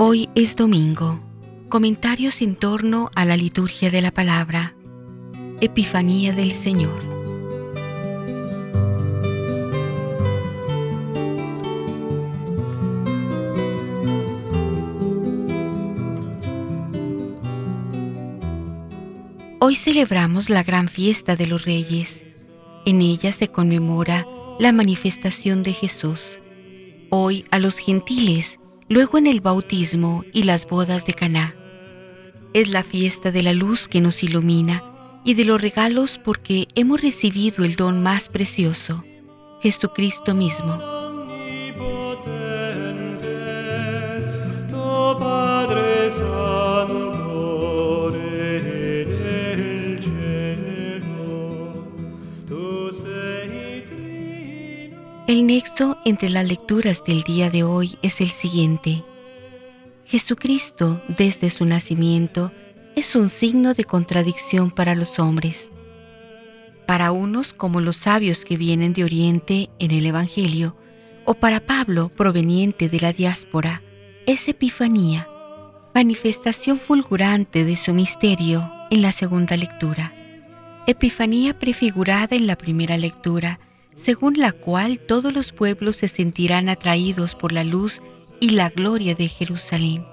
Hoy es domingo. Comentarios en torno a la liturgia de la palabra. Epifanía del Señor. Hoy celebramos la gran fiesta de los reyes. En ella se conmemora la manifestación de Jesús. Hoy a los gentiles luego en el bautismo y las bodas de Caná. Es la fiesta de la luz que nos ilumina y de los regalos porque hemos recibido el don más precioso, Jesucristo mismo. El nexo entre las lecturas del día de hoy es el siguiente. Jesucristo, desde su nacimiento, es un signo de contradicción para los hombres. Para unos como los sabios que vienen de Oriente en el Evangelio, o para Pablo proveniente de la diáspora, es Epifanía, manifestación fulgurante de su misterio en la segunda lectura. Epifanía prefigurada en la primera lectura, según la cual todos los pueblos se sentirán atraídos por la luz y la gloria de Jerusalén.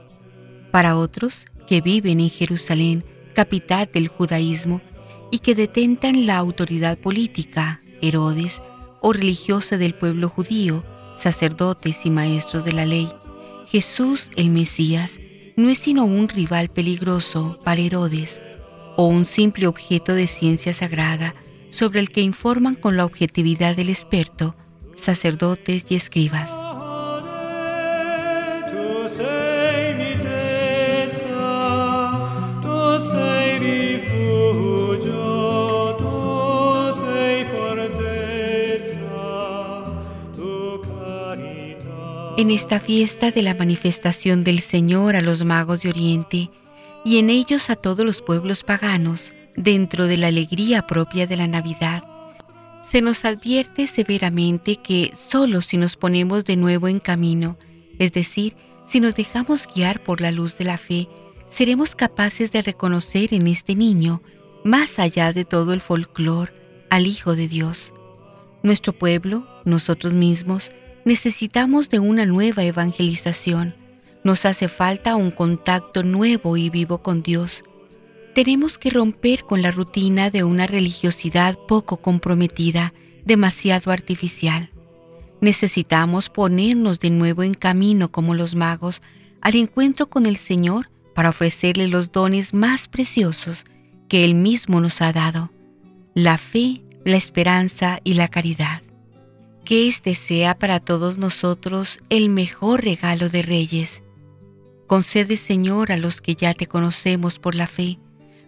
Para otros, que viven en Jerusalén, capital del judaísmo, y que detentan la autoridad política, Herodes, o religiosa del pueblo judío, sacerdotes y maestros de la ley, Jesús el Mesías no es sino un rival peligroso para Herodes, o un simple objeto de ciencia sagrada sobre el que informan con la objetividad del experto, sacerdotes y escribas. En esta fiesta de la manifestación del Señor a los magos de Oriente y en ellos a todos los pueblos paganos, dentro de la alegría propia de la Navidad, se nos advierte severamente que solo si nos ponemos de nuevo en camino, es decir, si nos dejamos guiar por la luz de la fe, seremos capaces de reconocer en este niño, más allá de todo el folclor, al Hijo de Dios. Nuestro pueblo, nosotros mismos, necesitamos de una nueva evangelización. Nos hace falta un contacto nuevo y vivo con Dios tenemos que romper con la rutina de una religiosidad poco comprometida, demasiado artificial. Necesitamos ponernos de nuevo en camino como los magos al encuentro con el Señor para ofrecerle los dones más preciosos que Él mismo nos ha dado, la fe, la esperanza y la caridad. Que este sea para todos nosotros el mejor regalo de reyes. Concede, Señor, a los que ya te conocemos por la fe,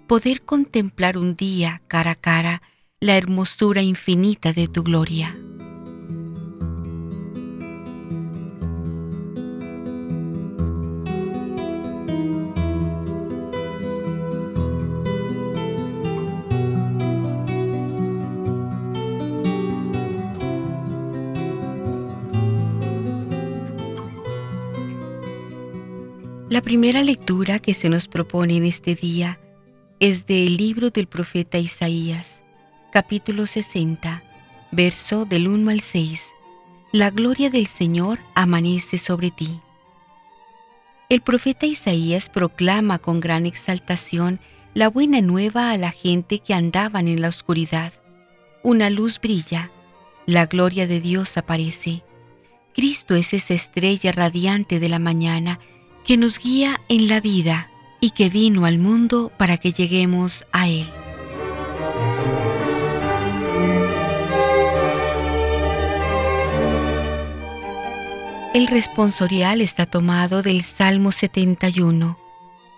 poder contemplar un día cara a cara la hermosura infinita de tu gloria. La primera lectura que se nos propone en este día es del libro del profeta Isaías, capítulo 60, verso del 1 al 6. La gloria del Señor amanece sobre ti. El profeta Isaías proclama con gran exaltación la buena nueva a la gente que andaban en la oscuridad. Una luz brilla, la gloria de Dios aparece. Cristo es esa estrella radiante de la mañana que nos guía en la vida y que vino al mundo para que lleguemos a Él. El responsorial está tomado del Salmo 71,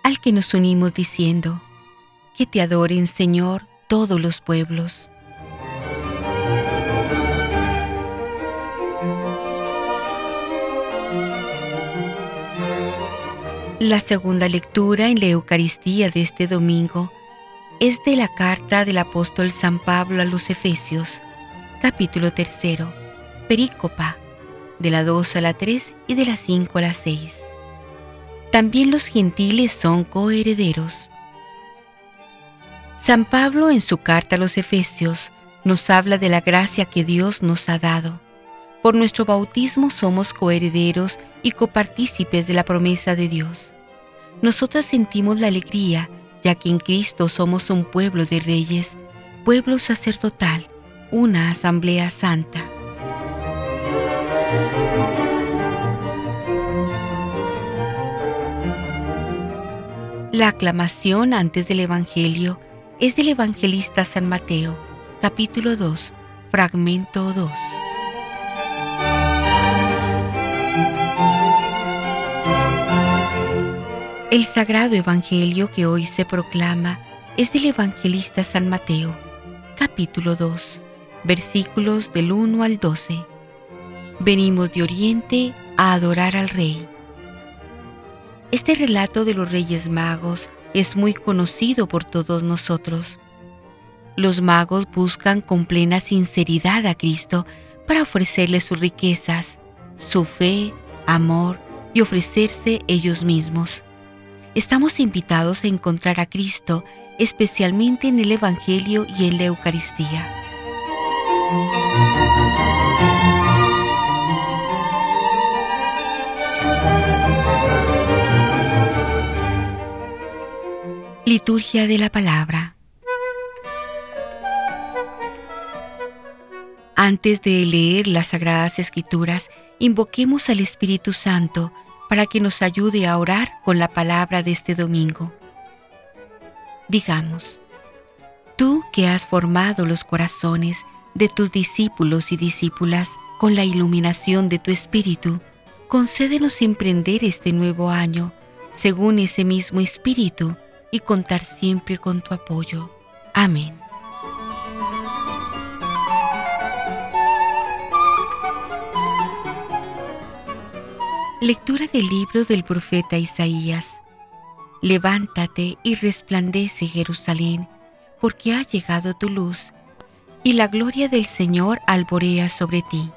al que nos unimos diciendo, que te adoren Señor todos los pueblos. La segunda lectura en la Eucaristía de este domingo es de la carta del apóstol San Pablo a los Efesios, capítulo tercero, perícopa, de la 2 a la 3 y de la 5 a la 6. también los gentiles son coherederos. San Pablo en su carta a los Efesios nos habla de la gracia que Dios nos ha dado. Por nuestro bautismo somos coherederos y copartícipes de la promesa de Dios. Nosotros sentimos la alegría, ya que en Cristo somos un pueblo de reyes, pueblo sacerdotal, una asamblea santa. La aclamación antes del Evangelio es del evangelista San Mateo, capítulo 2, fragmento 2. El sagrado Evangelio que hoy se proclama es del evangelista San Mateo, capítulo 2, versículos del 1 al 12. Venimos de Oriente a adorar al Rey. Este relato de los Reyes Magos es muy conocido por todos nosotros. Los magos buscan con plena sinceridad a Cristo para ofrecerle sus riquezas, su fe, amor y ofrecerse ellos mismos estamos invitados a encontrar a Cristo especialmente en el Evangelio y en la Eucaristía. Liturgia de la Palabra Antes de leer las Sagradas Escrituras, invoquemos al Espíritu Santo para que nos ayude a orar con la palabra de este domingo. Digamos, tú que has formado los corazones de tus discípulos y discípulas con la iluminación de tu Espíritu, concédenos emprender este nuevo año según ese mismo Espíritu y contar siempre con tu apoyo. Amén. Lectura del libro del profeta Isaías. Levántate y resplandece Jerusalén, porque ha llegado tu luz, y la gloria del Señor alborea sobre ti.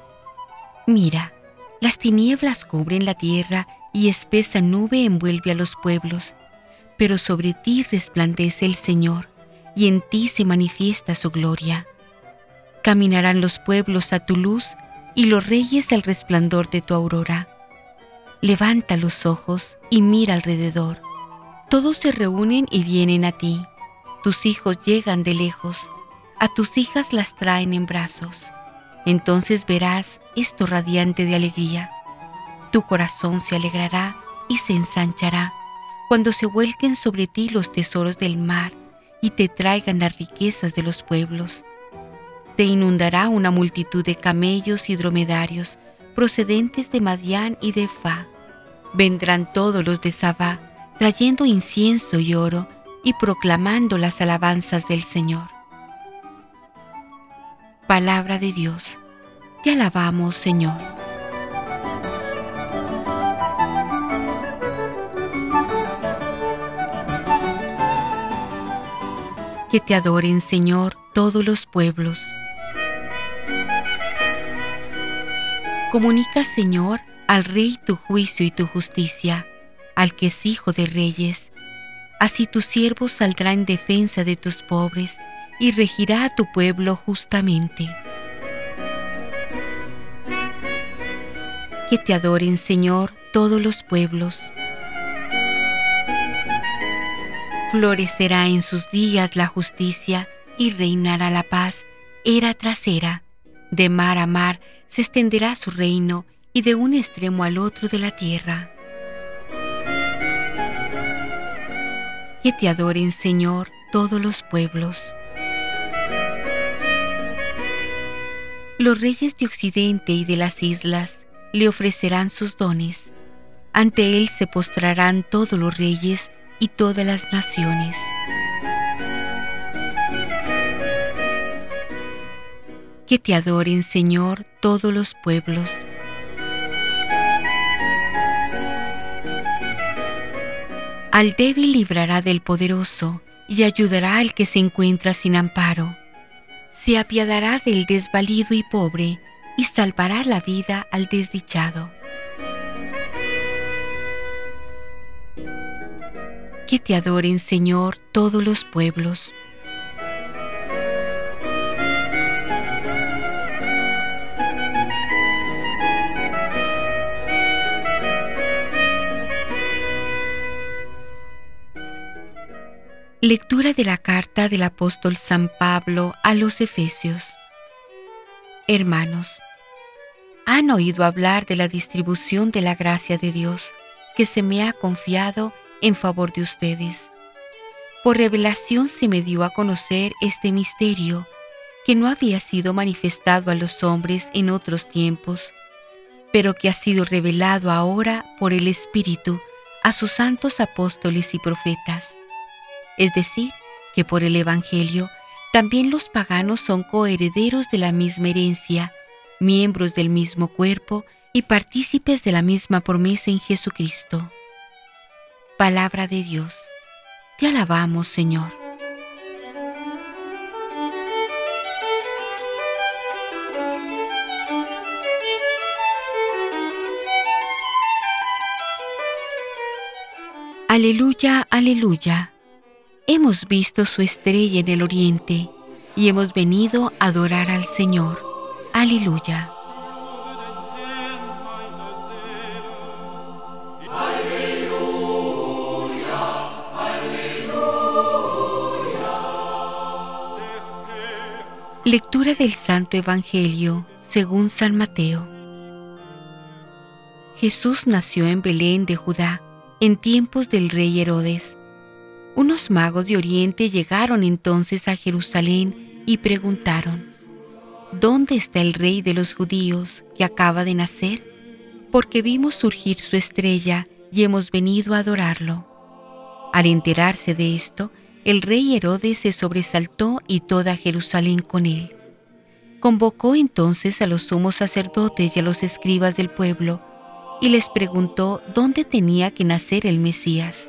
Mira, las tinieblas cubren la tierra y espesa nube envuelve a los pueblos, pero sobre ti resplandece el Señor, y en ti se manifiesta su gloria. Caminarán los pueblos a tu luz, y los reyes al resplandor de tu aurora Levanta los ojos y mira alrededor. Todos se reúnen y vienen a ti. Tus hijos llegan de lejos. A tus hijas las traen en brazos. Entonces verás esto radiante de alegría. Tu corazón se alegrará y se ensanchará cuando se vuelquen sobre ti los tesoros del mar y te traigan las riquezas de los pueblos. Te inundará una multitud de camellos y dromedarios procedentes de Madián y de Fa Vendrán todos los de Sabá, trayendo incienso y oro y proclamando las alabanzas del Señor. Palabra de Dios, te alabamos Señor. Que te adoren Señor todos los pueblos. Comunica Señor al Rey tu juicio y tu justicia, al que es hijo de reyes. Así tu siervo saldrá en defensa de tus pobres y regirá a tu pueblo justamente. Que te adoren, Señor, todos los pueblos. Florecerá en sus días la justicia y reinará la paz, era tras era. De mar a mar se extenderá su reino y de un extremo al otro de la tierra. Que te adoren, Señor, todos los pueblos. Los reyes de Occidente y de las islas le ofrecerán sus dones. Ante él se postrarán todos los reyes y todas las naciones. Que te adoren, Señor, todos los pueblos. Al débil librará del poderoso y ayudará al que se encuentra sin amparo. Se apiadará del desvalido y pobre y salvará la vida al desdichado. Que te adoren, Señor, todos los pueblos. Lectura de la carta del apóstol San Pablo a los Efesios. Hermanos, han oído hablar de la distribución de la gracia de Dios que se me ha confiado en favor de ustedes. Por revelación se me dio a conocer este misterio que no había sido manifestado a los hombres en otros tiempos, pero que ha sido revelado ahora por el Espíritu a sus santos apóstoles y profetas es decir, que por el Evangelio también los paganos son coherederos de la misma herencia, miembros del mismo cuerpo y partícipes de la misma promesa en Jesucristo. Palabra de Dios. Te alabamos, Señor. Aleluya, aleluya Hemos visto su estrella en el oriente y hemos venido a adorar al Señor. Aleluya. Lectura del Santo Evangelio según San Mateo. Jesús nació en Belén de Judá en tiempos del rey Herodes unos magos de Oriente llegaron entonces a Jerusalén y preguntaron, ¿Dónde está el rey de los judíos que acaba de nacer? Porque vimos surgir su estrella y hemos venido a adorarlo. Al enterarse de esto, el rey Herodes se sobresaltó y toda Jerusalén con él. Convocó entonces a los sumos sacerdotes y a los escribas del pueblo y les preguntó dónde tenía que nacer el Mesías.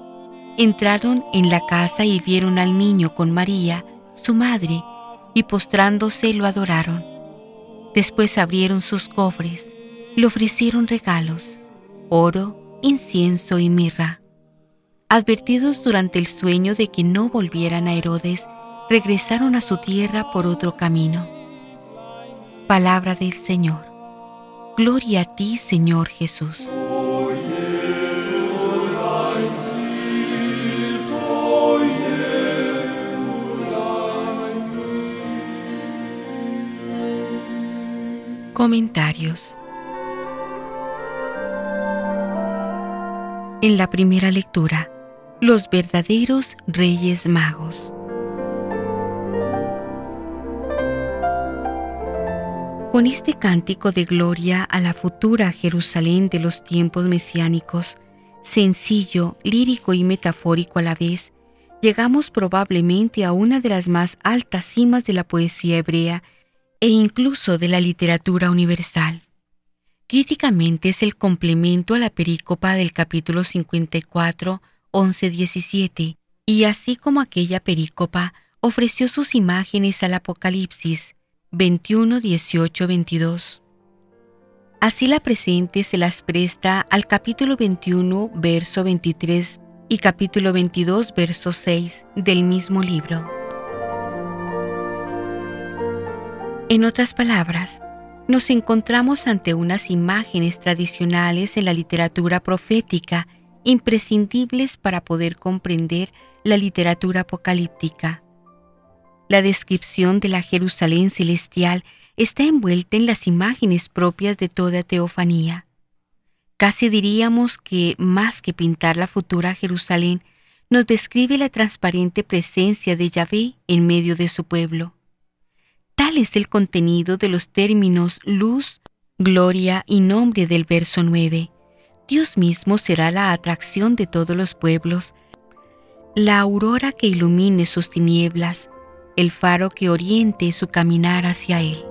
Entraron en la casa y vieron al niño con María, su madre, y postrándose lo adoraron. Después abrieron sus cofres, le ofrecieron regalos, oro, incienso y mirra. Advertidos durante el sueño de que no volvieran a Herodes, regresaron a su tierra por otro camino. Palabra del Señor. Gloria a ti, Señor Jesús. Comentarios. En la primera lectura, los verdaderos reyes magos. Con este cántico de gloria a la futura Jerusalén de los tiempos mesiánicos, sencillo, lírico y metafórico a la vez, llegamos probablemente a una de las más altas cimas de la poesía hebrea e incluso de la literatura universal. Críticamente es el complemento a la perícopa del capítulo 54, 11, 17, y así como aquella perícopa ofreció sus imágenes al Apocalipsis 21, 18, 22. Así la presente se las presta al capítulo 21, verso 23 y capítulo 22, verso 6 del mismo libro. En otras palabras, nos encontramos ante unas imágenes tradicionales en la literatura profética imprescindibles para poder comprender la literatura apocalíptica. La descripción de la Jerusalén celestial está envuelta en las imágenes propias de toda teofanía. Casi diríamos que, más que pintar la futura Jerusalén, nos describe la transparente presencia de Yahvé en medio de su pueblo. Tal es el contenido de los términos luz, gloria y nombre del verso 9. Dios mismo será la atracción de todos los pueblos, la aurora que ilumine sus tinieblas, el faro que oriente su caminar hacia Él.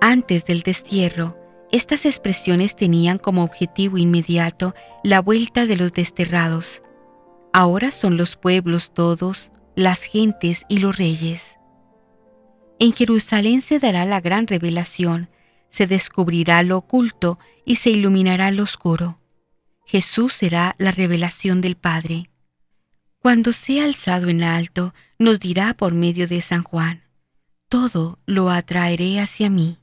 Antes del destierro, estas expresiones tenían como objetivo inmediato la vuelta de los desterrados. Ahora son los pueblos todos, las gentes y los reyes. En Jerusalén se dará la gran revelación, se descubrirá lo oculto y se iluminará lo oscuro. Jesús será la revelación del Padre. Cuando sea alzado en alto, nos dirá por medio de San Juan, todo lo atraeré hacia mí.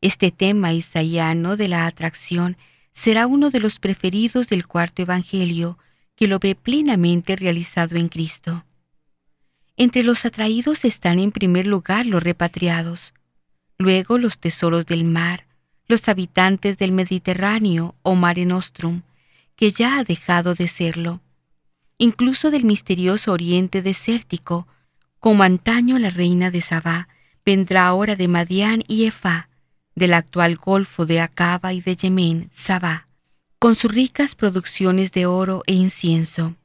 Este tema isaiano de la atracción será uno de los preferidos del cuarto Evangelio, que lo ve plenamente realizado en Cristo. Entre los atraídos están en primer lugar los repatriados, luego los tesoros del mar, los habitantes del Mediterráneo o Mare Nostrum, que ya ha dejado de serlo, incluso del misterioso oriente desértico, como antaño la reina de Sabá, vendrá ahora de Madián y Efá, del actual Golfo de Acaba y de Yemen, Sabá, con sus ricas producciones de oro e incienso.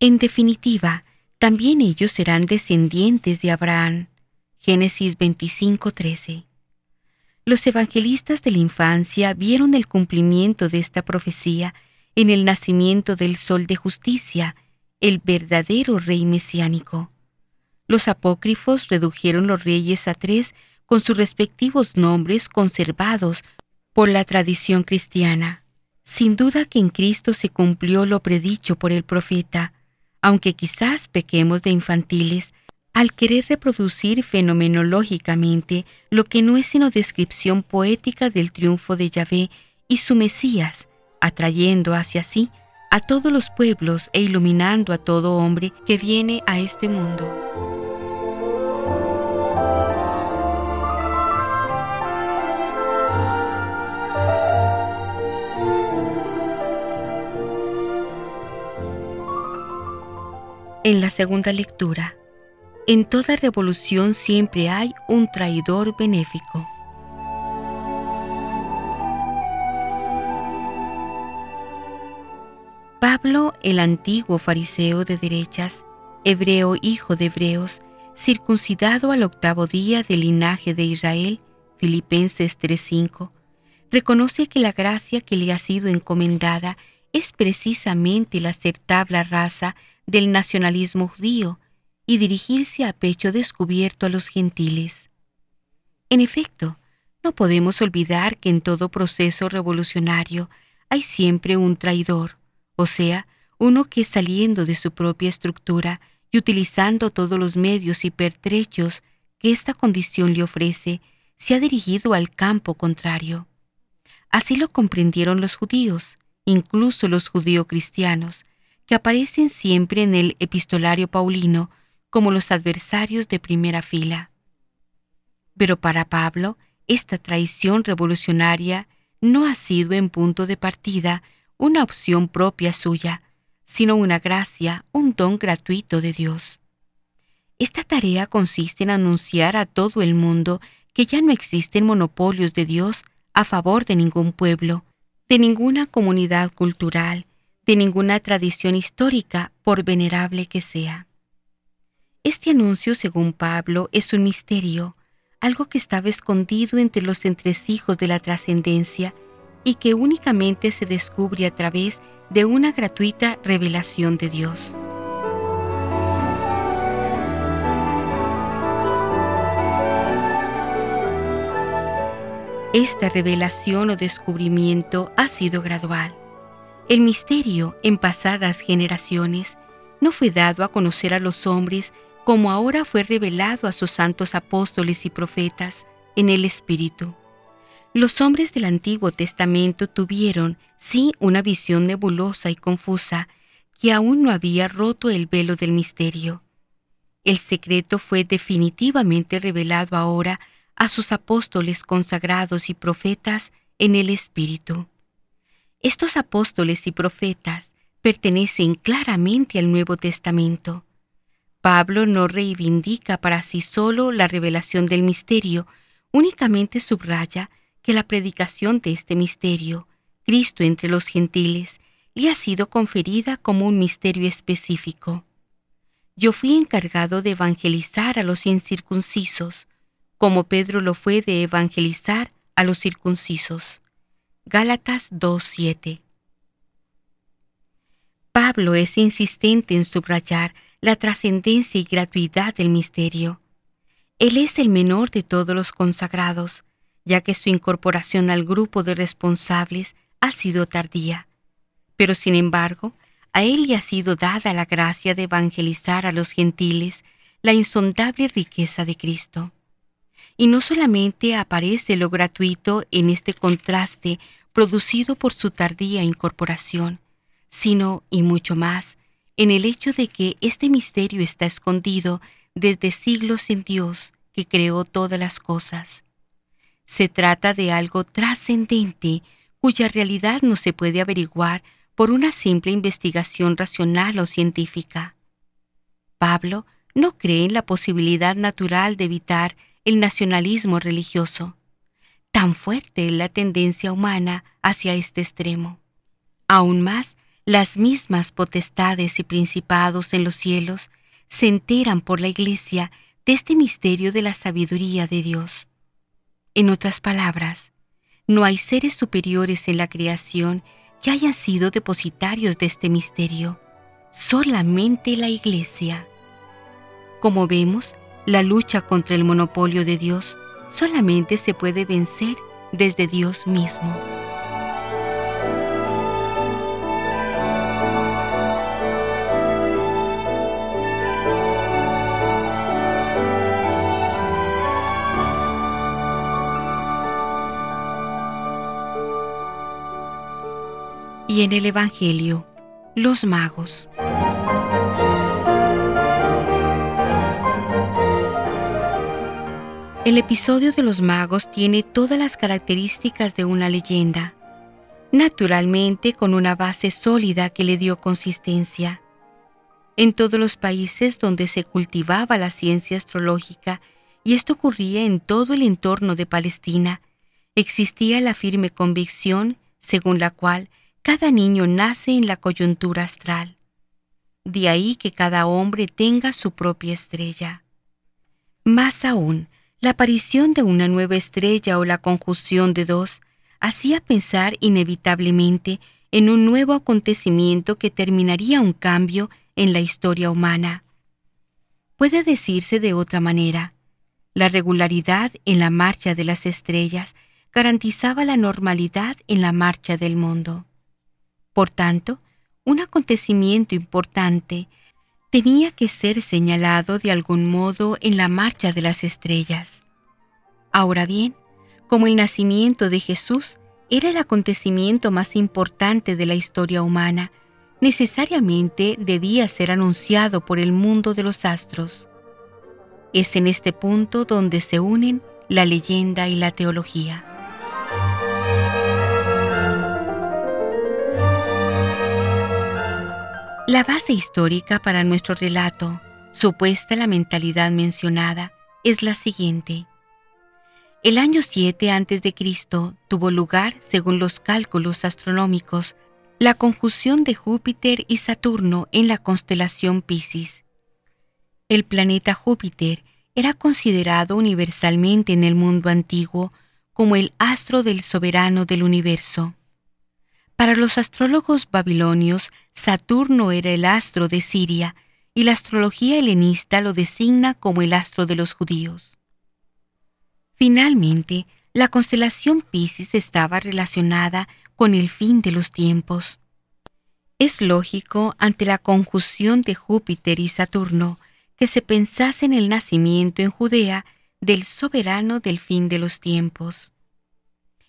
En definitiva, también ellos serán descendientes de Abraham. Génesis 25:13. Los evangelistas de la infancia vieron el cumplimiento de esta profecía en el nacimiento del Sol de Justicia, el verdadero Rey mesiánico. Los apócrifos redujeron los reyes a tres con sus respectivos nombres conservados por la tradición cristiana. Sin duda que en Cristo se cumplió lo predicho por el profeta, aunque quizás pequemos de infantiles al querer reproducir fenomenológicamente lo que no es sino descripción poética del triunfo de Yahvé y su Mesías, atrayendo hacia sí a todos los pueblos e iluminando a todo hombre que viene a este mundo. En la segunda lectura, en toda revolución siempre hay un traidor benéfico. Pablo, el antiguo fariseo de derechas, hebreo hijo de hebreos, circuncidado al octavo día del linaje de Israel, Filipenses 3:5, reconoce que la gracia que le ha sido encomendada es precisamente la acertable raza del nacionalismo judío y dirigirse a pecho descubierto a los gentiles. En efecto, no podemos olvidar que en todo proceso revolucionario hay siempre un traidor, o sea, uno que saliendo de su propia estructura y utilizando todos los medios y pertrechos que esta condición le ofrece, se ha dirigido al campo contrario. Así lo comprendieron los judíos, incluso los judío-cristianos, que aparecen siempre en el epistolario paulino como los adversarios de primera fila. Pero para Pablo, esta traición revolucionaria no ha sido en punto de partida una opción propia suya, sino una gracia, un don gratuito de Dios. Esta tarea consiste en anunciar a todo el mundo que ya no existen monopolios de Dios a favor de ningún pueblo, de ninguna comunidad cultural, de ninguna tradición histórica, por venerable que sea. Este anuncio, según Pablo, es un misterio, algo que estaba escondido entre los entresijos de la trascendencia y que únicamente se descubre a través de una gratuita revelación de Dios. Esta revelación o descubrimiento ha sido gradual. El misterio en pasadas generaciones no fue dado a conocer a los hombres como ahora fue revelado a sus santos apóstoles y profetas en el Espíritu. Los hombres del Antiguo Testamento tuvieron, sí, una visión nebulosa y confusa, que aún no había roto el velo del misterio. El secreto fue definitivamente revelado ahora a sus apóstoles consagrados y profetas en el Espíritu. Estos apóstoles y profetas pertenecen claramente al Nuevo Testamento. Pablo no reivindica para sí solo la revelación del misterio, únicamente subraya que la predicación de este misterio, Cristo entre los gentiles, le ha sido conferida como un misterio específico. Yo fui encargado de evangelizar a los incircuncisos, como Pedro lo fue de evangelizar a los circuncisos. Gálatas 2.7 Pablo es insistente en subrayar la trascendencia y gratuidad del misterio. Él es el menor de todos los consagrados, ya que su incorporación al grupo de responsables ha sido tardía. Pero sin embargo, a él le ha sido dada la gracia de evangelizar a los gentiles la insondable riqueza de Cristo. Y no solamente aparece lo gratuito en este contraste producido por su tardía incorporación, sino, y mucho más, en el hecho de que este misterio está escondido desde siglos en Dios que creó todas las cosas. Se trata de algo trascendente cuya realidad no se puede averiguar por una simple investigación racional o científica. Pablo no cree en la posibilidad natural de evitar el nacionalismo religioso. Tan fuerte es la tendencia humana hacia este extremo. Aún más, las mismas potestades y principados en los cielos se enteran por la Iglesia de este misterio de la sabiduría de Dios. En otras palabras, no hay seres superiores en la creación que hayan sido depositarios de este misterio, solamente la Iglesia. Como vemos, la lucha contra el monopolio de Dios solamente se puede vencer desde Dios mismo. Y en el Evangelio, los magos. El episodio de los magos tiene todas las características de una leyenda, naturalmente con una base sólida que le dio consistencia. En todos los países donde se cultivaba la ciencia astrológica, y esto ocurría en todo el entorno de Palestina, existía la firme convicción según la cual cada niño nace en la coyuntura astral. De ahí que cada hombre tenga su propia estrella. Más aún, la aparición de una nueva estrella o la conjunción de dos hacía pensar inevitablemente en un nuevo acontecimiento que terminaría un cambio en la historia humana. Puede decirse de otra manera, la regularidad en la marcha de las estrellas garantizaba la normalidad en la marcha del mundo. Por tanto, un acontecimiento importante tenía que ser señalado de algún modo en la marcha de las estrellas. Ahora bien, como el nacimiento de Jesús era el acontecimiento más importante de la historia humana, necesariamente debía ser anunciado por el mundo de los astros. Es en este punto donde se unen la leyenda y la teología. La base histórica para nuestro relato, supuesta la mentalidad mencionada, es la siguiente. El año 7 a.C. tuvo lugar, según los cálculos astronómicos, la conjunción de Júpiter y Saturno en la constelación Piscis. El planeta Júpiter era considerado universalmente en el mundo antiguo como el astro del soberano del universo. Para los astrólogos babilonios, Saturno era el astro de Siria y la astrología helenista lo designa como el astro de los judíos. Finalmente, la constelación Piscis estaba relacionada con el fin de los tiempos. Es lógico, ante la conjunción de Júpiter y Saturno, que se pensase en el nacimiento en Judea del soberano del fin de los tiempos.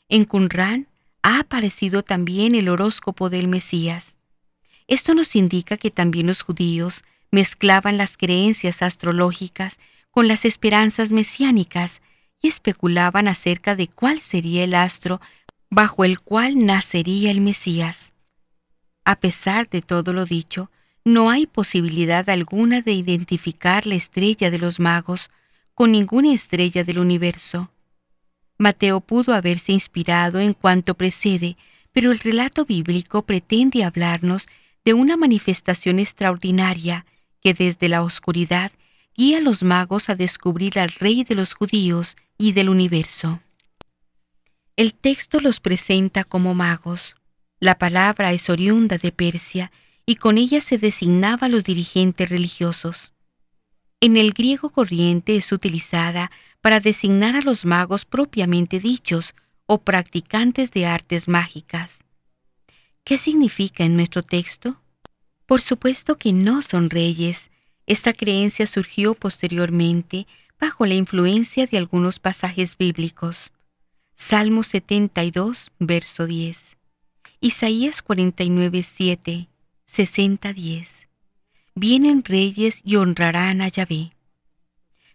En Qumran ha aparecido también el horóscopo del Mesías. Esto nos indica que también los judíos mezclaban las creencias astrológicas con las esperanzas mesiánicas y especulaban acerca de cuál sería el astro bajo el cual nacería el Mesías. A pesar de todo lo dicho, no hay posibilidad alguna de identificar la estrella de los magos con ninguna estrella del universo. Mateo pudo haberse inspirado en cuanto precede, pero el relato bíblico pretende hablarnos de una manifestación extraordinaria que desde la oscuridad guía a los magos a descubrir al Rey de los judíos y del universo. El texto los presenta como magos. La palabra es oriunda de Persia y con ella se designaba a los dirigentes religiosos. En el griego corriente es utilizada para designar a los magos propiamente dichos o practicantes de artes mágicas. ¿Qué significa en nuestro texto? Por supuesto que no son reyes. Esta creencia surgió posteriormente bajo la influencia de algunos pasajes bíblicos. Salmo 72, verso 10. Isaías 49, 7, 60, 10. Vienen reyes y honrarán a Yahvé.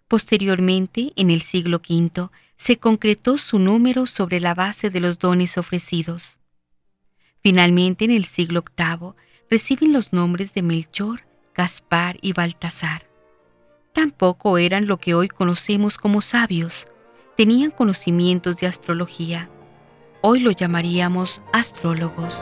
Posteriormente, en el siglo V, se concretó su número sobre la base de los dones ofrecidos. Finalmente, en el siglo VIII, reciben los nombres de Melchor, Gaspar y Baltasar. Tampoco eran lo que hoy conocemos como sabios, tenían conocimientos de astrología. Hoy lo llamaríamos astrólogos.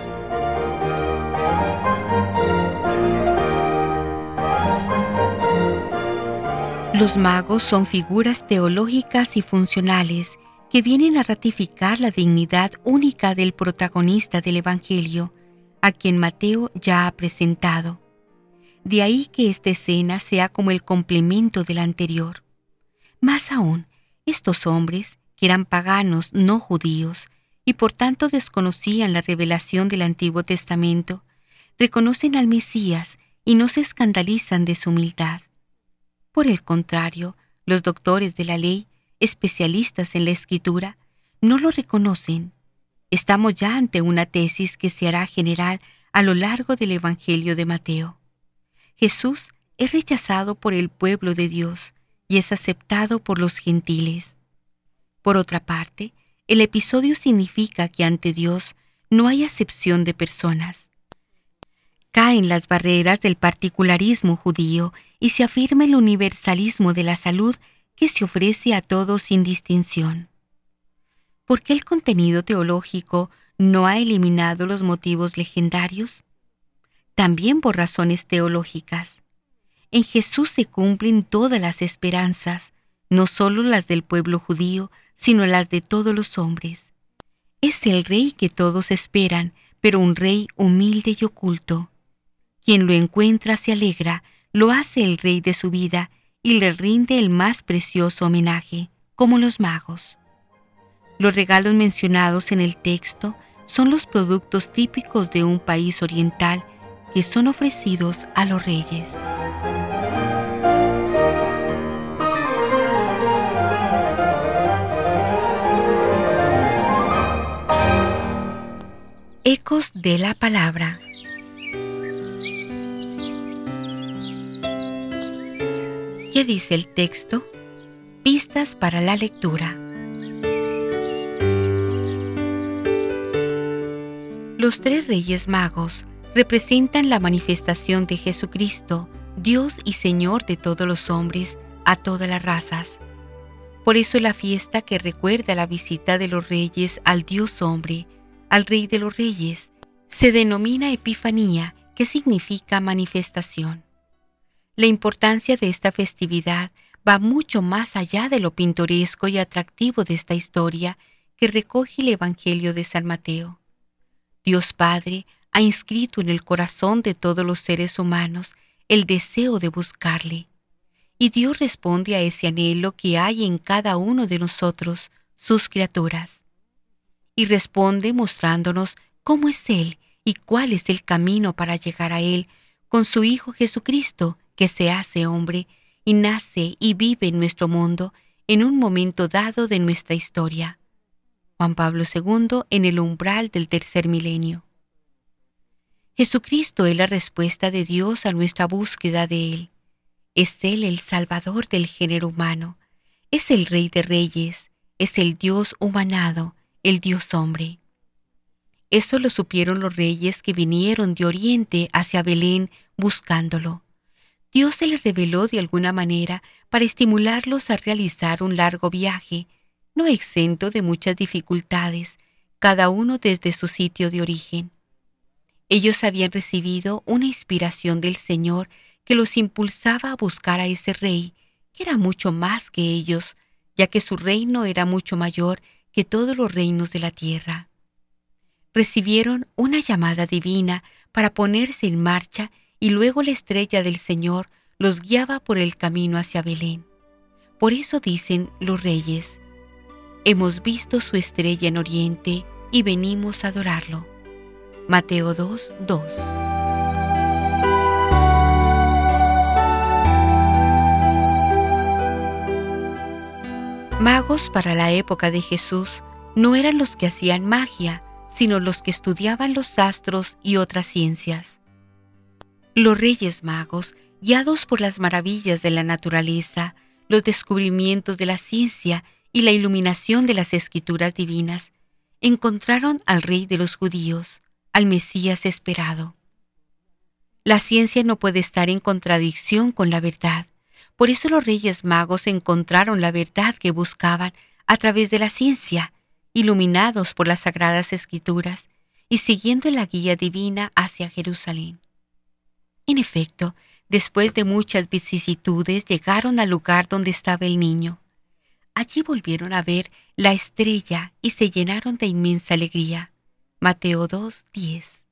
Los magos son figuras teológicas y funcionales que vienen a ratificar la dignidad única del protagonista del Evangelio, a quien Mateo ya ha presentado. De ahí que esta escena sea como el complemento de la anterior. Más aún, estos hombres, que eran paganos no judíos y por tanto desconocían la revelación del Antiguo Testamento, reconocen al Mesías y no se escandalizan de su humildad. Por el contrario, los doctores de la ley, especialistas en la escritura, no lo reconocen. Estamos ya ante una tesis que se hará general a lo largo del Evangelio de Mateo. Jesús es rechazado por el pueblo de Dios, y es aceptado por los gentiles. Por otra parte, el episodio significa que ante Dios no hay acepción de personas. Caen las barreras del particularismo judío y se afirma el universalismo de la salud que se ofrece a todos sin distinción. ¿Por qué el contenido teológico no ha eliminado los motivos legendarios? También por razones teológicas. En Jesús se cumplen todas las esperanzas, no solo las del pueblo judío, sino las de todos los hombres. Es el rey que todos esperan, pero un rey humilde y oculto. Quien lo encuentra se alegra, lo hace el rey de su vida y le rinde el más precioso homenaje, como los magos. Los regalos mencionados en el texto son los productos típicos de un país oriental que son ofrecidos a los reyes. Ecos de la Palabra. ¿Qué dice el texto? Pistas para la lectura. Los tres reyes magos representan la manifestación de Jesucristo, Dios y Señor de todos los hombres, a todas las razas. Por eso la fiesta que recuerda la visita de los reyes al Dios hombre, al Rey de los Reyes, se denomina Epifanía, que significa manifestación. La importancia de esta festividad va mucho más allá de lo pintoresco y atractivo de esta historia que recoge el Evangelio de San Mateo. Dios Padre ha inscrito en el corazón de todos los seres humanos el deseo de buscarle, y Dios responde a ese anhelo que hay en cada uno de nosotros, sus criaturas y responde mostrándonos cómo es Él y cuál es el camino para llegar a Él con su Hijo Jesucristo, que se hace hombre y nace y vive en nuestro mundo en un momento dado de nuestra historia. Juan Pablo II en el umbral del tercer milenio. Jesucristo es la respuesta de Dios a nuestra búsqueda de Él. Es Él el Salvador del género humano, es el Rey de Reyes, es el Dios humanado, el Dios hombre. Eso lo supieron los reyes que vinieron de Oriente hacia Belén buscándolo. Dios se les reveló de alguna manera para estimularlos a realizar un largo viaje, no exento de muchas dificultades, cada uno desde su sitio de origen. Ellos habían recibido una inspiración del Señor que los impulsaba a buscar a ese rey, que era mucho más que ellos, ya que su reino era mucho mayor que todos los reinos de la tierra. Recibieron una llamada divina para ponerse en marcha y luego la estrella del Señor los guiaba por el camino hacia Belén. Por eso dicen los reyes, hemos visto su estrella en oriente y venimos a adorarlo. Mateo 2, 2. Magos para la época de Jesús no eran los que hacían magia, sino los que estudiaban los astros y otras ciencias. Los reyes magos, guiados por las maravillas de la naturaleza, los descubrimientos de la ciencia y la iluminación de las escrituras divinas, encontraron al rey de los judíos, al Mesías esperado. La ciencia no puede estar en contradicción con la verdad. Por eso los reyes magos encontraron la verdad que buscaban a través de la ciencia, iluminados por las sagradas escrituras y siguiendo la guía divina hacia Jerusalén. En efecto, después de muchas vicisitudes llegaron al lugar donde estaba el niño. Allí volvieron a ver la estrella y se llenaron de inmensa alegría. Mateo 2, 10.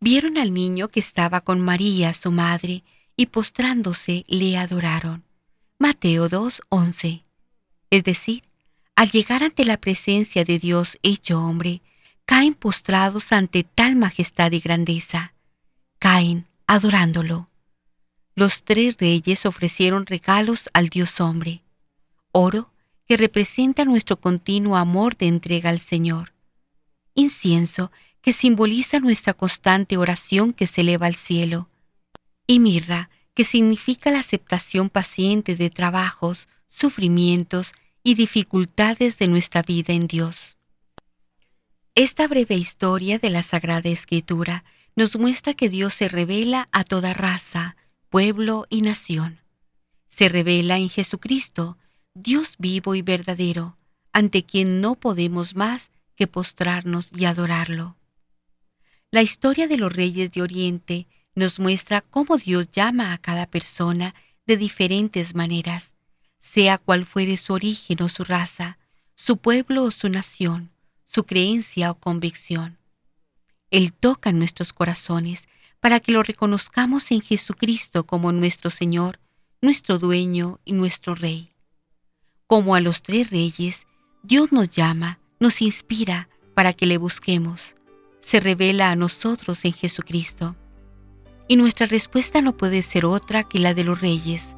Vieron al niño que estaba con María, su madre, y postrándose le adoraron. Mateo 2, 11. Es decir, al llegar ante la presencia de Dios hecho hombre, caen postrados ante tal majestad y grandeza. Caen adorándolo. Los tres reyes ofrecieron regalos al Dios hombre. Oro, que representa nuestro continuo amor de entrega al Señor incienso que simboliza nuestra constante oración que se eleva al cielo, y mirra, que significa la aceptación paciente de trabajos, sufrimientos y dificultades de nuestra vida en Dios. Esta breve historia de la Sagrada Escritura nos muestra que Dios se revela a toda raza, pueblo y nación. Se revela en Jesucristo, Dios vivo y verdadero, ante quien no podemos más que postrarnos y adorarlo. La historia de los reyes de Oriente nos muestra cómo Dios llama a cada persona de diferentes maneras, sea cual fuere su origen o su raza, su pueblo o su nación, su creencia o convicción. Él toca nuestros corazones para que lo reconozcamos en Jesucristo como nuestro Señor, nuestro dueño y nuestro Rey. Como a los tres reyes, Dios nos llama nos inspira para que le busquemos, se revela a nosotros en Jesucristo. Y nuestra respuesta no puede ser otra que la de los reyes,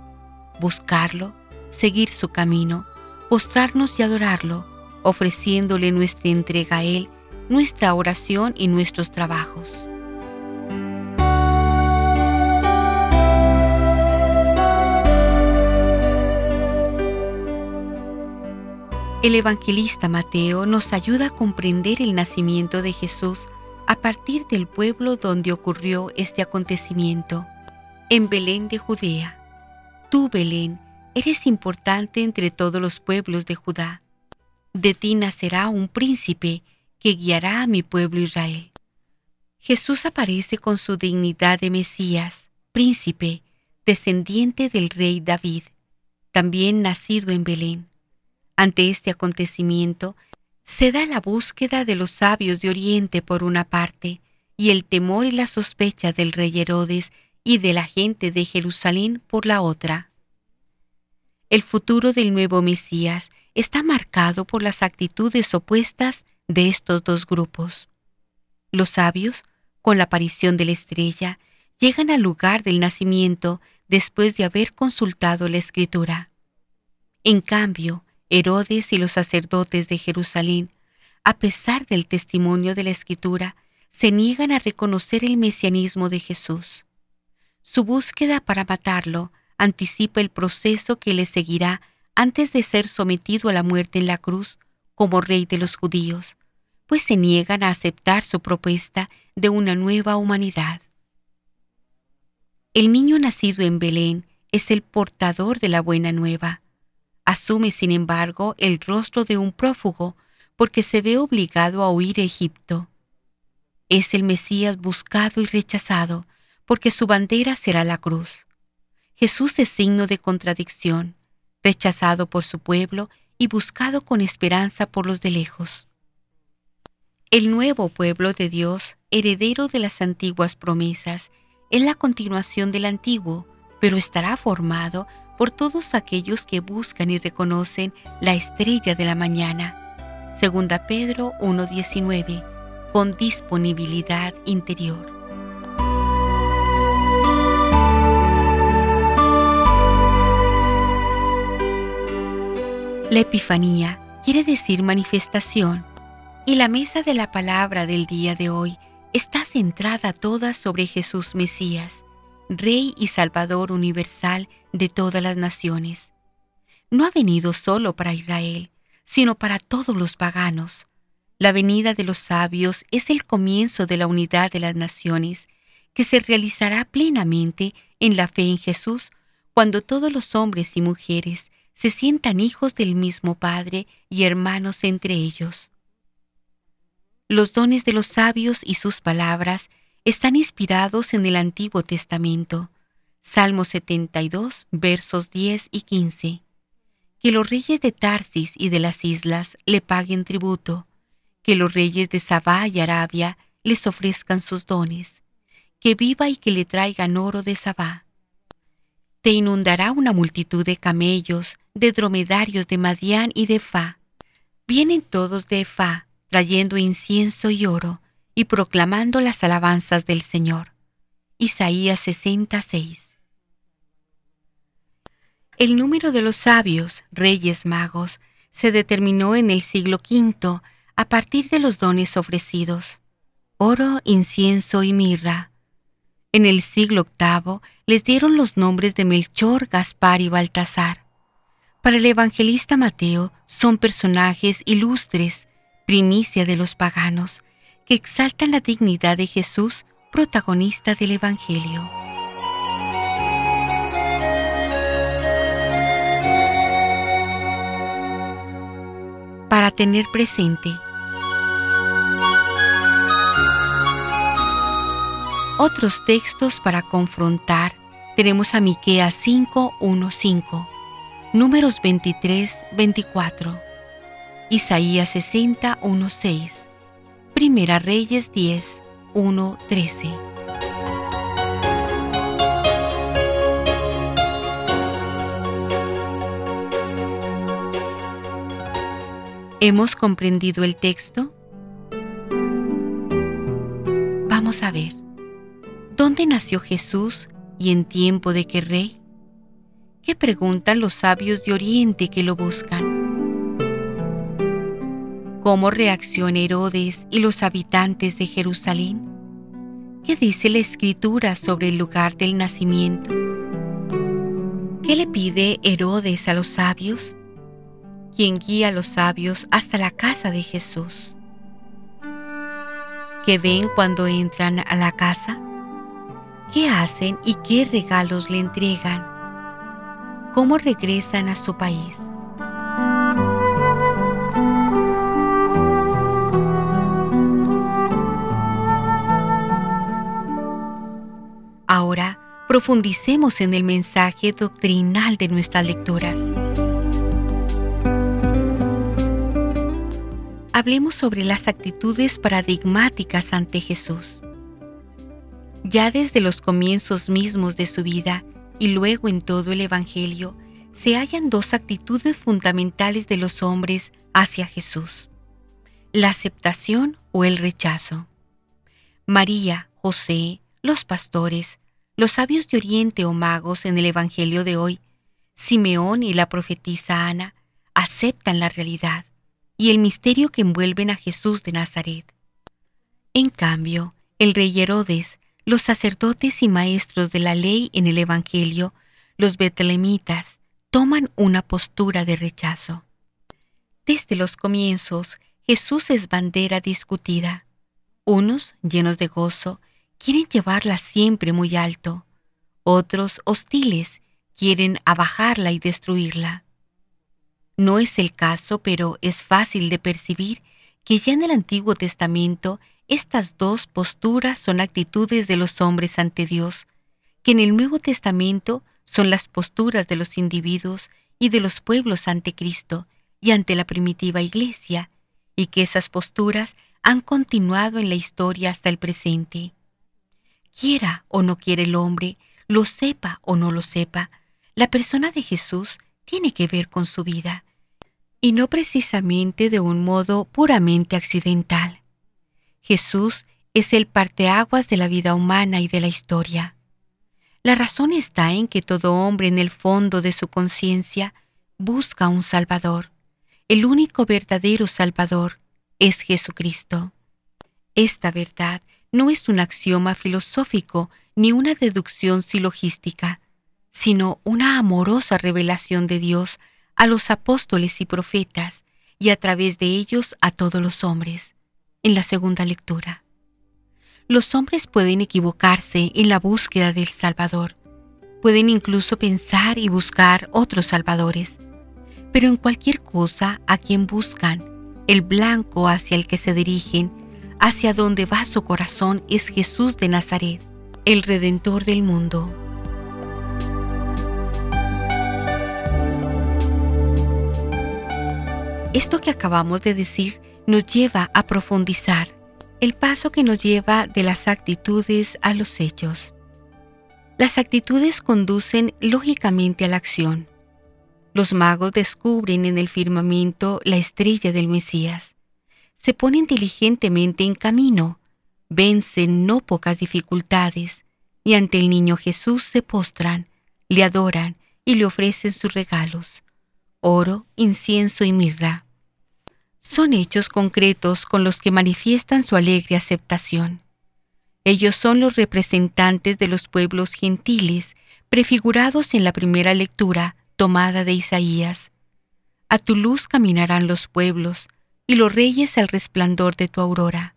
buscarlo, seguir su camino, postrarnos y adorarlo, ofreciéndole nuestra entrega a Él, nuestra oración y nuestros trabajos. El evangelista Mateo nos ayuda a comprender el nacimiento de Jesús a partir del pueblo donde ocurrió este acontecimiento, en Belén de Judea. Tú, Belén, eres importante entre todos los pueblos de Judá. De ti nacerá un príncipe que guiará a mi pueblo Israel. Jesús aparece con su dignidad de Mesías, príncipe, descendiente del rey David, también nacido en Belén. Ante este acontecimiento, se da la búsqueda de los sabios de Oriente por una parte, y el temor y la sospecha del rey Herodes y de la gente de Jerusalén por la otra. El futuro del nuevo Mesías está marcado por las actitudes opuestas de estos dos grupos. Los sabios, con la aparición de la estrella, llegan al lugar del nacimiento después de haber consultado la escritura En cambio, Herodes y los sacerdotes de Jerusalén, a pesar del testimonio de la Escritura, se niegan a reconocer el mesianismo de Jesús. Su búsqueda para matarlo anticipa el proceso que le seguirá antes de ser sometido a la muerte en la cruz como rey de los judíos, pues se niegan a aceptar su propuesta de una nueva humanidad. El niño nacido en Belén es el portador de la buena nueva. Asume, sin embargo, el rostro de un prófugo porque se ve obligado a huir a Egipto. Es el Mesías buscado y rechazado porque su bandera será la cruz. Jesús es signo de contradicción, rechazado por su pueblo y buscado con esperanza por los de lejos. El nuevo pueblo de Dios, heredero de las antiguas promesas, es la continuación del antiguo, pero estará formado por todos aquellos que buscan y reconocen la estrella de la mañana. Segunda Pedro 1.19, con disponibilidad interior. La Epifanía quiere decir manifestación y la mesa de la palabra del día de hoy está centrada toda sobre Jesús Mesías, Rey y Salvador universal de todas las naciones. No ha venido solo para Israel, sino para todos los paganos. La venida de los sabios es el comienzo de la unidad de las naciones, que se realizará plenamente en la fe en Jesús cuando todos los hombres y mujeres se sientan hijos del mismo Padre y hermanos entre ellos. Los dones de los sabios y sus palabras están inspirados en el Antiguo Testamento. Salmo 72, versos 10 y 15. Que los reyes de Tarsis y de las islas le paguen tributo, que los reyes de Sabá y Arabia les ofrezcan sus dones, que viva y que le traigan oro de Sabá. Te inundará una multitud de camellos, de dromedarios de Madián y de Fa. Vienen todos de Fa, trayendo incienso y oro, y proclamando las alabanzas del Señor. Isaías 66. El número de los sabios, reyes magos, se determinó en el siglo V a partir de los dones ofrecidos, oro, incienso y mirra. En el siglo VIII les dieron los nombres de Melchor, Gaspar y Baltasar. Para el evangelista Mateo son personajes ilustres primicia de los paganos, que exaltan la dignidad de Jesús, protagonista del Evangelio. Para tener presente, otros textos para confrontar tenemos a Miqueas 5:15, números 23, 24. Isaías 60, 1.6, Primera Reyes 10, 1, 13. ¿Hemos comprendido el texto? Vamos a ver. ¿Dónde nació Jesús y en tiempo de qué rey? ¿Qué preguntan los sabios de Oriente que lo buscan? ¿Cómo reacciona Herodes y los habitantes de Jerusalén? ¿Qué dice la escritura sobre el lugar del nacimiento? ¿Qué le pide Herodes a los sabios? ¿Quién guía a los sabios hasta la casa de Jesús? ¿Qué ven cuando entran a la casa? ¿Qué hacen y qué regalos le entregan? ¿Cómo regresan a su país? Ahora profundicemos en el mensaje doctrinal de nuestras lecturas. Hablemos sobre las actitudes paradigmáticas ante Jesús. Ya desde los comienzos mismos de su vida y luego en todo el Evangelio, se hallan dos actitudes fundamentales de los hombres hacia Jesús, la aceptación o el rechazo. María, José, los pastores, los sabios de Oriente o magos en el Evangelio de hoy, Simeón y la profetisa Ana aceptan la realidad y el misterio que envuelven a Jesús de Nazaret. En cambio, el rey Herodes, los sacerdotes y maestros de la ley en el Evangelio, los betlemitas, toman una postura de rechazo. Desde los comienzos, Jesús es bandera discutida. Unos, llenos de gozo, quieren llevarla siempre muy alto. Otros, hostiles, quieren abajarla y destruirla. No es el caso, pero es fácil de percibir que ya en el Antiguo Testamento estas dos posturas son actitudes de los hombres ante Dios, que en el Nuevo Testamento son las posturas de los individuos y de los pueblos ante Cristo y ante la primitiva Iglesia, y que esas posturas han continuado en la historia hasta el presente. Quiera o no quiera el hombre, lo sepa o no lo sepa, la persona de Jesús tiene que ver con su vida, y no precisamente de un modo puramente accidental. Jesús es el parteaguas de la vida humana y de la historia. La razón está en que todo hombre en el fondo de su conciencia busca un Salvador. El único verdadero Salvador es Jesucristo. Esta verdad no es un axioma filosófico ni una deducción silogística, sino una amorosa revelación de Dios a los apóstoles y profetas y a través de ellos a todos los hombres. En la segunda lectura los hombres pueden equivocarse en la búsqueda del Salvador. Pueden incluso pensar y buscar otros salvadores. Pero en cualquier cosa a quien buscan, el blanco hacia el que se dirigen, hacia donde va su corazón es Jesús de Nazaret, el Redentor del mundo. Esto que acabamos de decir nos lleva a profundizar el paso que nos lleva de las actitudes a los hechos. Las actitudes conducen lógicamente a la acción. Los magos descubren en el firmamento la estrella del Mesías. Se ponen diligentemente en camino, vencen no pocas dificultades, y ante el niño Jesús se postran, le adoran y le ofrecen sus regalos, oro, incienso y mirra son hechos concretos con los que manifiestan su alegre aceptación. Ellos son los representantes de los pueblos gentiles prefigurados en la primera lectura tomada de Isaías. A tu luz caminarán los pueblos, y los reyes al resplandor de tu aurora.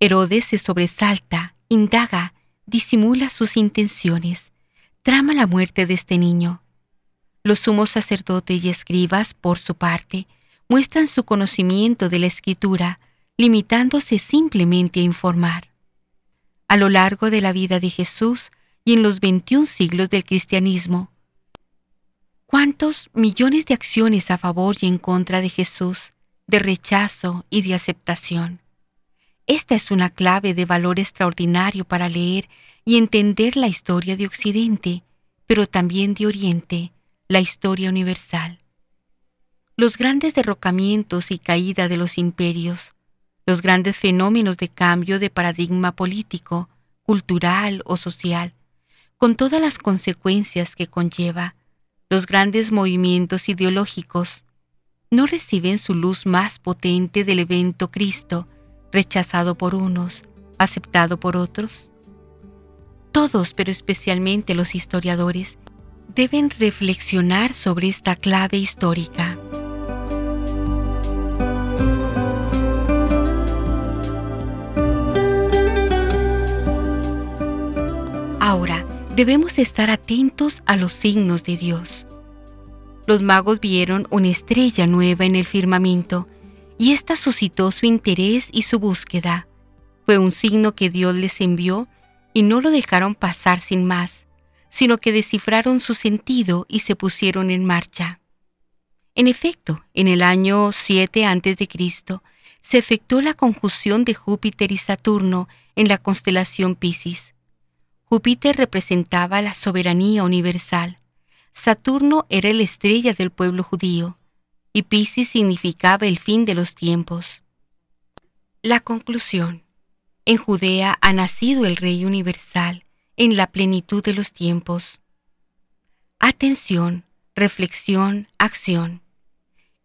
Herodes se sobresalta, indaga, disimula sus intenciones, trama la muerte de este niño. Los sumos sacerdotes y escribas, por su parte, muestran su conocimiento de la escritura, limitándose simplemente a informar. A lo largo de la vida de Jesús y en los 21 siglos del cristianismo, ¿cuántos millones de acciones a favor y en contra de Jesús, de rechazo y de aceptación? Esta es una clave de valor extraordinario para leer y entender la historia de Occidente, pero también de Oriente, la historia universal los grandes derrocamientos y caída de los imperios, los grandes fenómenos de cambio de paradigma político, cultural o social, con todas las consecuencias que conlleva, los grandes movimientos ideológicos, no reciben su luz más potente del evento Cristo, rechazado por unos, aceptado por otros? Todos, pero especialmente los historiadores, deben reflexionar sobre esta clave histórica. Ahora, debemos estar atentos a los signos de Dios. Los magos vieron una estrella nueva en el firmamento y ésta suscitó su interés y su búsqueda. Fue un signo que Dios les envió y no lo dejaron pasar sin más, sino que descifraron su sentido y se pusieron en marcha. En efecto, en el año 7 a.C., se efectuó la conjunción de Júpiter y Saturno en la constelación Piscis. Júpiter representaba la soberanía universal, Saturno era la estrella del pueblo judío, y Piscis significaba el fin de los tiempos. La conclusión. En Judea ha nacido el Rey universal, en la plenitud de los tiempos. Atención, reflexión, acción.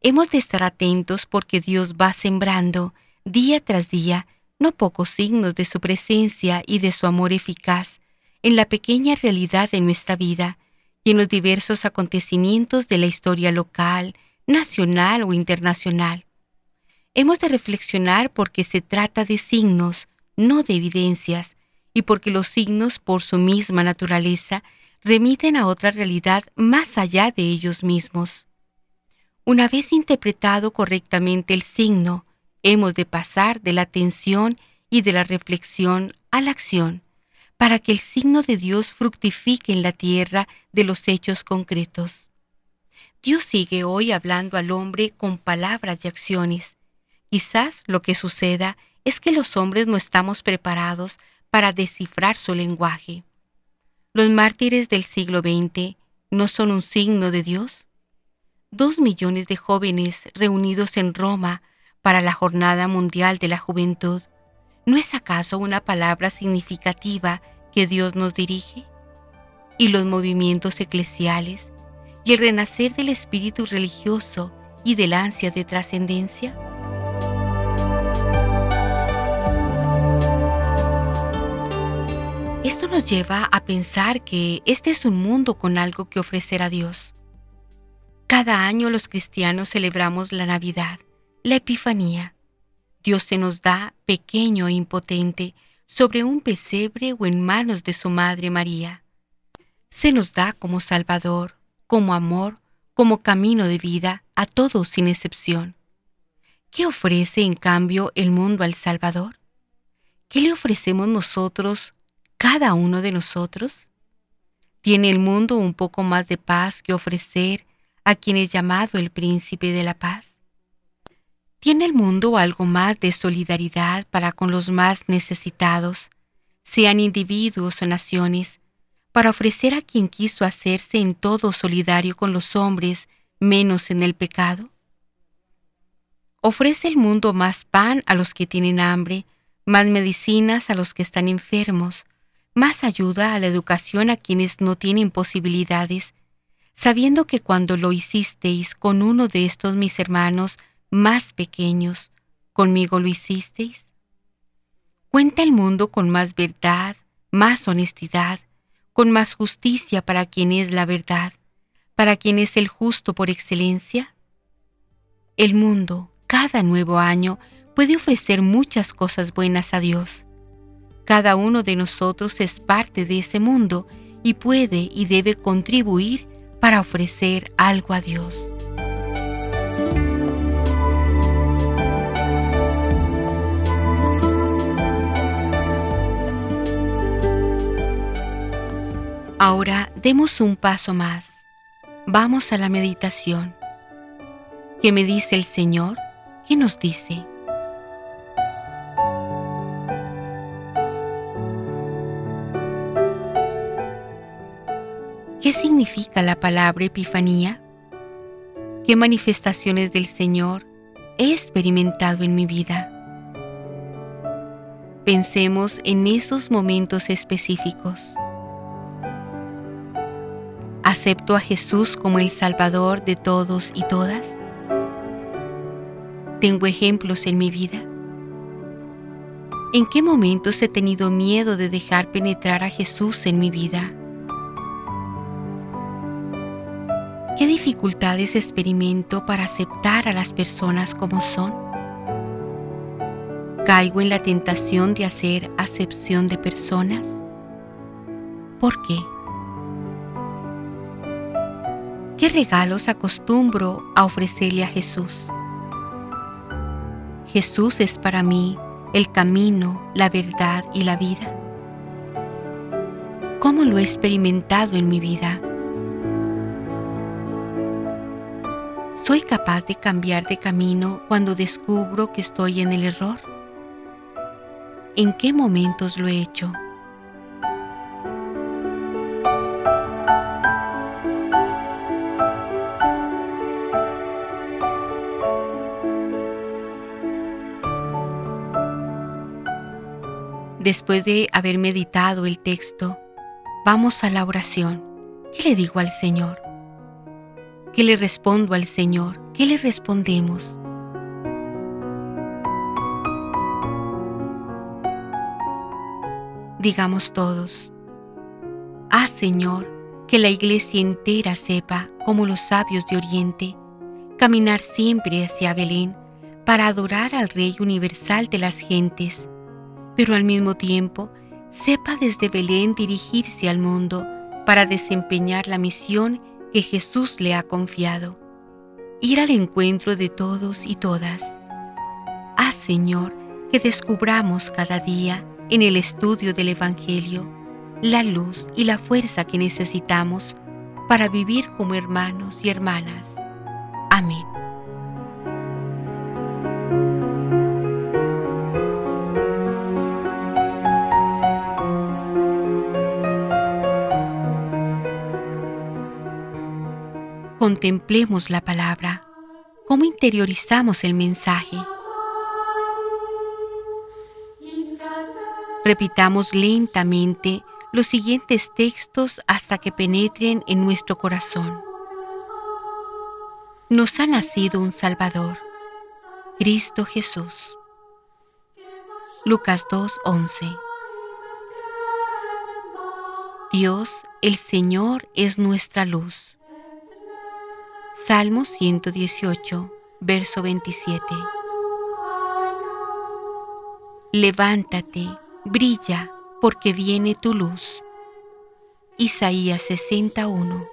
Hemos de estar atentos porque Dios va sembrando, día tras día, no pocos signos de su presencia y de su amor eficaz en la pequeña realidad de nuestra vida y en los diversos acontecimientos de la historia local, nacional o internacional. Hemos de reflexionar porque se trata de signos, no de evidencias, y porque los signos, por su misma naturaleza, remiten a otra realidad más allá de ellos mismos. Una vez interpretado correctamente el signo, hemos de pasar de la atención y de la reflexión a la acción, para que el signo de Dios fructifique en la tierra de los hechos concretos. Dios sigue hoy hablando al hombre con palabras y acciones. Quizás lo que suceda es que los hombres no estamos preparados para descifrar su lenguaje. ¿Los mártires del siglo XX no son un signo de Dios? Dos millones de jóvenes reunidos en Roma para la Jornada Mundial de la Juventud, ¿no es acaso una palabra significativa que Dios nos dirige? ¿Y los movimientos eclesiales y el renacer del espíritu religioso y del ansia de trascendencia? Esto nos lleva a pensar que este es un mundo con algo que ofrecer a Dios. Cada año los cristianos celebramos la Navidad la Epifanía. Dios se nos da pequeño e impotente sobre un pesebre o en manos de su Madre María. Se nos da como Salvador, como amor, como camino de vida a todos sin excepción. ¿Qué ofrece en cambio el mundo al Salvador? ¿Qué le ofrecemos nosotros, cada uno de nosotros? ¿Tiene el mundo un poco más de paz que ofrecer a quien es llamado el príncipe de la paz? ¿Tiene el mundo algo más de solidaridad para con los más necesitados, sean individuos o naciones, para ofrecer a quien quiso hacerse en todo solidario con los hombres, menos en el pecado? ¿Ofrece el mundo más pan a los que tienen hambre, más medicinas a los que están enfermos, más ayuda a la educación a quienes no tienen posibilidades, sabiendo que cuando lo hicisteis con uno de estos mis hermanos, más pequeños, conmigo lo hicisteis? ¿Cuenta el mundo con más verdad, más honestidad, con más justicia para quien es la verdad, para quien es el justo por excelencia? El mundo, cada nuevo año, puede ofrecer muchas cosas buenas a Dios. Cada uno de nosotros es parte de ese mundo y puede y debe contribuir para ofrecer algo a Dios. Ahora demos un paso más. Vamos a la meditación. ¿Qué me dice el Señor? ¿Qué nos dice? ¿Qué significa la palabra Epifanía? ¿Qué manifestaciones del Señor he experimentado en mi vida? Pensemos en esos momentos específicos. ¿Acepto a Jesús como el Salvador de todos y todas? ¿Tengo ejemplos en mi vida? ¿En qué momentos he tenido miedo de dejar penetrar a Jesús en mi vida? ¿Qué dificultades experimento para aceptar a las personas como son? ¿Caigo en la tentación de hacer acepción de personas? ¿Por qué? ¿Qué regalos acostumbro a ofrecerle a Jesús? Jesús es para mí el camino, la verdad y la vida. ¿Cómo lo he experimentado en mi vida? ¿Soy capaz de cambiar de camino cuando descubro que estoy en el error? ¿En qué momentos lo he hecho? Después de haber meditado el texto, vamos a la oración. ¿Qué le digo al Señor? ¿Qué le respondo al Señor? ¿Qué le respondemos? Digamos todos, Ah Señor, que la iglesia entera sepa, como los sabios de Oriente, caminar siempre hacia Belén para adorar al Rey universal de las gentes, pero al mismo tiempo sepa desde Belén dirigirse al mundo para desempeñar la misión que Jesús le ha confiado, ir al encuentro de todos y todas. Haz, Señor, que descubramos cada día en el estudio del Evangelio la luz y la fuerza que necesitamos para vivir como hermanos y hermanas. Amén. Contemplemos la palabra. ¿Cómo interiorizamos el mensaje? Repitamos lentamente los siguientes textos hasta que penetren en nuestro corazón. Nos ha nacido un Salvador, Cristo Jesús. Lucas 2:11 Dios, el Señor, es nuestra luz. Salmo 118, verso 27. Levántate, brilla, porque viene tu luz. Isaías 61.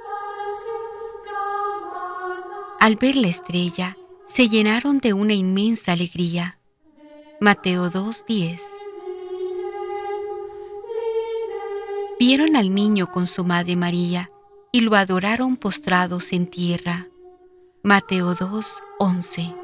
Al ver la estrella, se llenaron de una inmensa alegría. Mateo 2:10. Vieron al niño con su madre María y lo adoraron postrados en tierra. Mateo 2:11.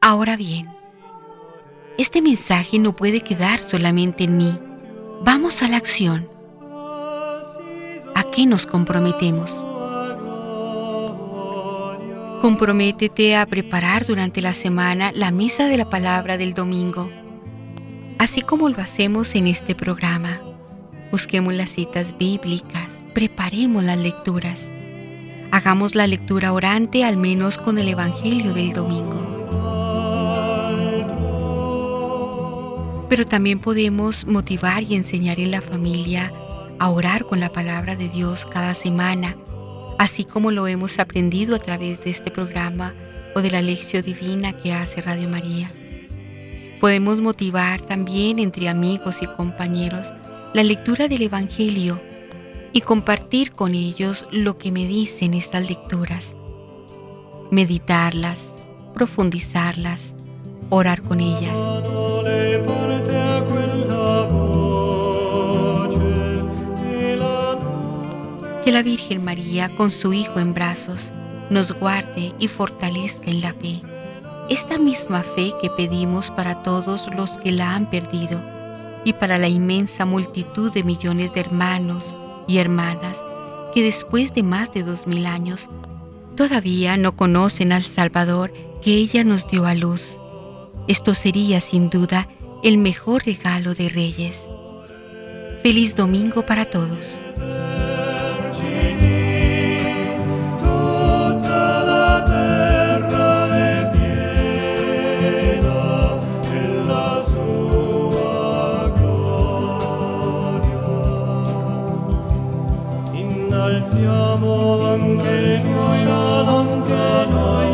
Ahora bien, este mensaje no puede quedar solamente en mí. Vamos a la acción. ¿A qué nos comprometemos? Comprométete a preparar durante la semana la mesa de la palabra del domingo, así como lo hacemos en este programa. Busquemos las citas bíblicas, preparemos las lecturas. Hagamos la lectura orante al menos con el Evangelio del domingo. pero también podemos motivar y enseñar en la familia a orar con la palabra de Dios cada semana, así como lo hemos aprendido a través de este programa o de la lección divina que hace Radio María. Podemos motivar también entre amigos y compañeros la lectura del Evangelio y compartir con ellos lo que me dicen estas lecturas, meditarlas, profundizarlas, orar con ellas. Que la Virgen María, con su Hijo en brazos, nos guarde y fortalezca en la fe, esta misma fe que pedimos para todos los que la han perdido y para la inmensa multitud de millones de hermanos y hermanas que después de más de dos mil años todavía no conocen al Salvador que ella nos dio a luz. Esto sería sin duda el mejor regalo de Reyes. Feliz domingo para todos. siamo anche noi, ma non.